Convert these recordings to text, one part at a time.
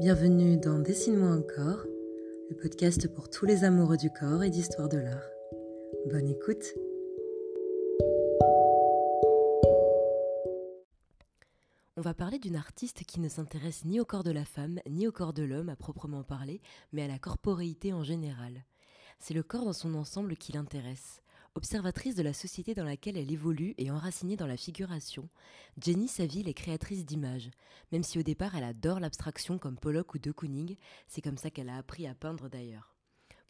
Bienvenue dans Dessine-moi un corps, le podcast pour tous les amoureux du corps et d'histoire de l'art. Bonne écoute On va parler d'une artiste qui ne s'intéresse ni au corps de la femme, ni au corps de l'homme à proprement parler, mais à la corporéité en général. C'est le corps dans son ensemble qui l'intéresse. Observatrice de la société dans laquelle elle évolue et enracinée dans la figuration, Jenny Saville est créatrice d'images. Même si au départ elle adore l'abstraction comme Pollock ou De Kooning, c'est comme ça qu'elle a appris à peindre d'ailleurs.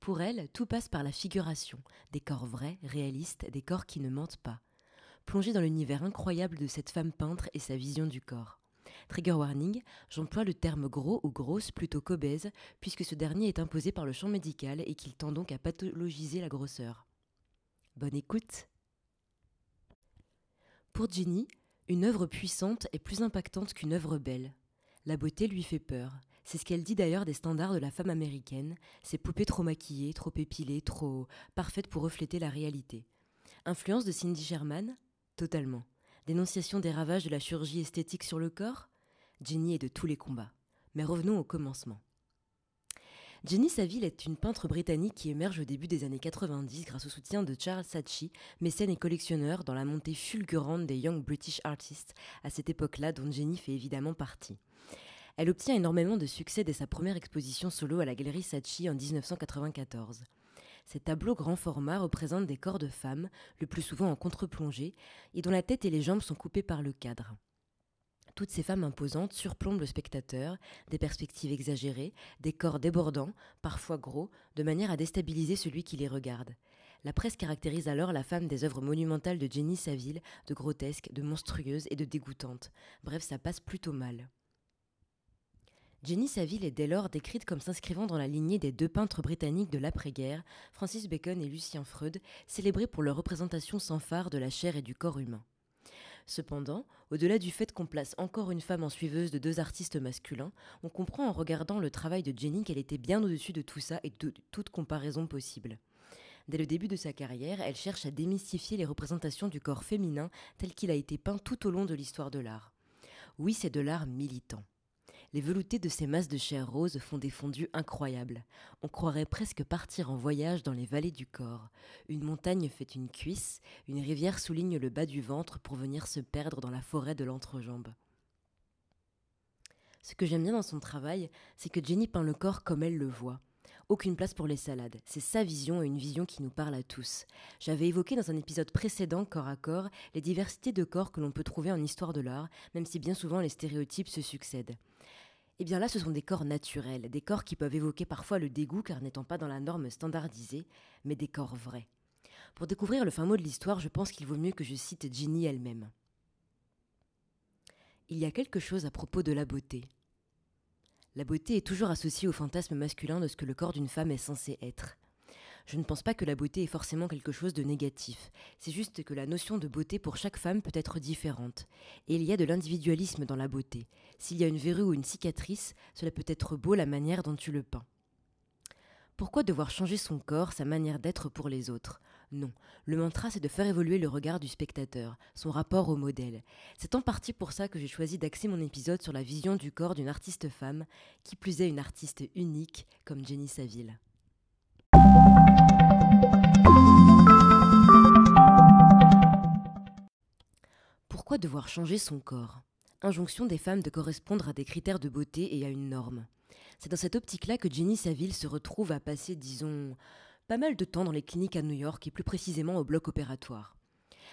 Pour elle, tout passe par la figuration, des corps vrais, réalistes, des corps qui ne mentent pas. Plongée dans l'univers incroyable de cette femme peintre et sa vision du corps. Trigger warning, j'emploie le terme gros ou grosse plutôt qu'obèse, puisque ce dernier est imposé par le champ médical et qu'il tend donc à pathologiser la grosseur. Bonne écoute. Pour Jenny, une œuvre puissante est plus impactante qu'une œuvre belle. La beauté lui fait peur. C'est ce qu'elle dit d'ailleurs des standards de la femme américaine, ces poupées trop maquillées, trop épilées, trop parfaites pour refléter la réalité. Influence de Cindy Sherman Totalement. Dénonciation des ravages de la chirurgie esthétique sur le corps Jenny est de tous les combats. Mais revenons au commencement. Jenny Saville est une peintre britannique qui émerge au début des années 90 grâce au soutien de Charles Saatchi, mécène et collectionneur dans la montée fulgurante des Young British Artists, à cette époque-là dont Jenny fait évidemment partie. Elle obtient énormément de succès dès sa première exposition solo à la galerie Saatchi en 1994. Ces tableaux grand format représentent des corps de femmes, le plus souvent en contre-plongée, et dont la tête et les jambes sont coupées par le cadre. Toutes ces femmes imposantes surplombent le spectateur, des perspectives exagérées, des corps débordants, parfois gros, de manière à déstabiliser celui qui les regarde. La presse caractérise alors la femme des œuvres monumentales de Jenny Saville, de grotesque, de monstrueuse et de dégoûtante. Bref, ça passe plutôt mal. Jenny Saville est dès lors décrite comme s'inscrivant dans la lignée des deux peintres britanniques de l'après-guerre, Francis Bacon et Lucien Freud, célébrés pour leur représentation sans phare de la chair et du corps humain. Cependant, au-delà du fait qu'on place encore une femme en suiveuse de deux artistes masculins, on comprend en regardant le travail de Jenny qu'elle était bien au-dessus de tout ça et de toute comparaison possible. Dès le début de sa carrière, elle cherche à démystifier les représentations du corps féminin tel qu'il a été peint tout au long de l'histoire de l'art. Oui, c'est de l'art militant. Les veloutés de ces masses de chair rose font des fondus incroyables. On croirait presque partir en voyage dans les vallées du corps. Une montagne fait une cuisse, une rivière souligne le bas du ventre pour venir se perdre dans la forêt de l'entrejambe. Ce que j'aime bien dans son travail, c'est que Jenny peint le corps comme elle le voit. Aucune place pour les salades. C'est sa vision et une vision qui nous parle à tous. J'avais évoqué dans un épisode précédent, corps à corps, les diversités de corps que l'on peut trouver en histoire de l'art, même si bien souvent les stéréotypes se succèdent. Eh bien là, ce sont des corps naturels, des corps qui peuvent évoquer parfois le dégoût car n'étant pas dans la norme standardisée, mais des corps vrais. Pour découvrir le fin mot de l'histoire, je pense qu'il vaut mieux que je cite Ginny elle-même. Il y a quelque chose à propos de la beauté. La beauté est toujours associée au fantasme masculin de ce que le corps d'une femme est censé être. Je ne pense pas que la beauté est forcément quelque chose de négatif. C'est juste que la notion de beauté pour chaque femme peut être différente. Et il y a de l'individualisme dans la beauté. S'il y a une verrue ou une cicatrice, cela peut être beau la manière dont tu le peins. Pourquoi devoir changer son corps, sa manière d'être pour les autres? Non, le mantra c'est de faire évoluer le regard du spectateur, son rapport au modèle. C'est en partie pour ça que j'ai choisi d'axer mon épisode sur la vision du corps d'une artiste femme, qui plus est une artiste unique comme Jenny Saville. Devoir changer son corps Injonction des femmes de correspondre à des critères de beauté et à une norme. C'est dans cette optique-là que Jenny Saville se retrouve à passer, disons, pas mal de temps dans les cliniques à New York et plus précisément au bloc opératoire.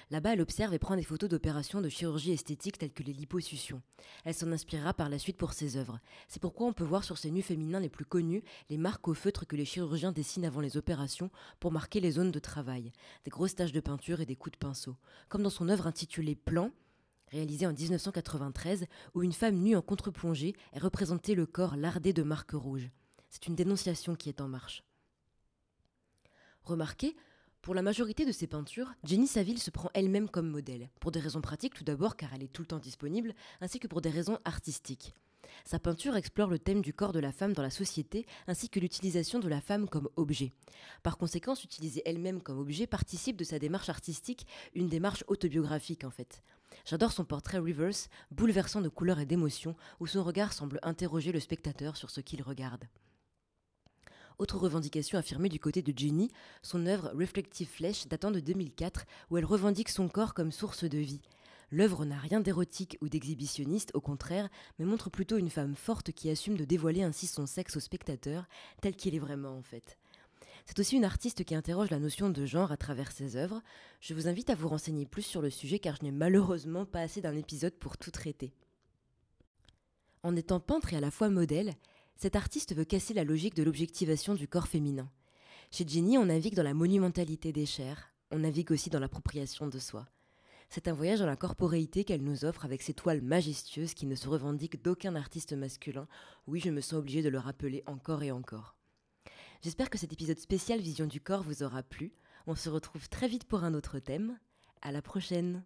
Là-bas, elle observe et prend des photos d'opérations de chirurgie esthétique telles que les liposuctions. Elle s'en inspirera par la suite pour ses œuvres. C'est pourquoi on peut voir sur ses nus féminins les plus connus les marques au feutre que les chirurgiens dessinent avant les opérations pour marquer les zones de travail, des grosses taches de peinture et des coups de pinceau. Comme dans son œuvre intitulée Plan, réalisée en 1993, où une femme nue en contre-plongée est représentée le corps lardé de marques rouges. C'est une dénonciation qui est en marche. Remarquez, pour la majorité de ses peintures, Jenny Saville se prend elle-même comme modèle, pour des raisons pratiques tout d'abord car elle est tout le temps disponible, ainsi que pour des raisons artistiques. Sa peinture explore le thème du corps de la femme dans la société ainsi que l'utilisation de la femme comme objet. Par conséquent, s'utiliser elle-même comme objet participe de sa démarche artistique, une démarche autobiographique en fait. J'adore son portrait reverse, bouleversant de couleurs et d'émotions, où son regard semble interroger le spectateur sur ce qu'il regarde. Autre revendication affirmée du côté de Jenny, son œuvre Reflective Flesh datant de 2004, où elle revendique son corps comme source de vie. L'œuvre n'a rien d'érotique ou d'exhibitionniste, au contraire, mais montre plutôt une femme forte qui assume de dévoiler ainsi son sexe au spectateur, tel qu'il est vraiment en fait. C'est aussi une artiste qui interroge la notion de genre à travers ses œuvres. Je vous invite à vous renseigner plus sur le sujet car je n'ai malheureusement pas assez d'un épisode pour tout traiter. En étant peintre et à la fois modèle, cet artiste veut casser la logique de l'objectivation du corps féminin. Chez Jenny, on navigue dans la monumentalité des chairs, on navigue aussi dans l'appropriation de soi. C'est un voyage dans la corporéité qu'elle nous offre avec ses toiles majestueuses qui ne se revendiquent d'aucun artiste masculin. Oui, je me sens obligée de le rappeler encore et encore. J'espère que cet épisode spécial Vision du corps vous aura plu. On se retrouve très vite pour un autre thème. À la prochaine!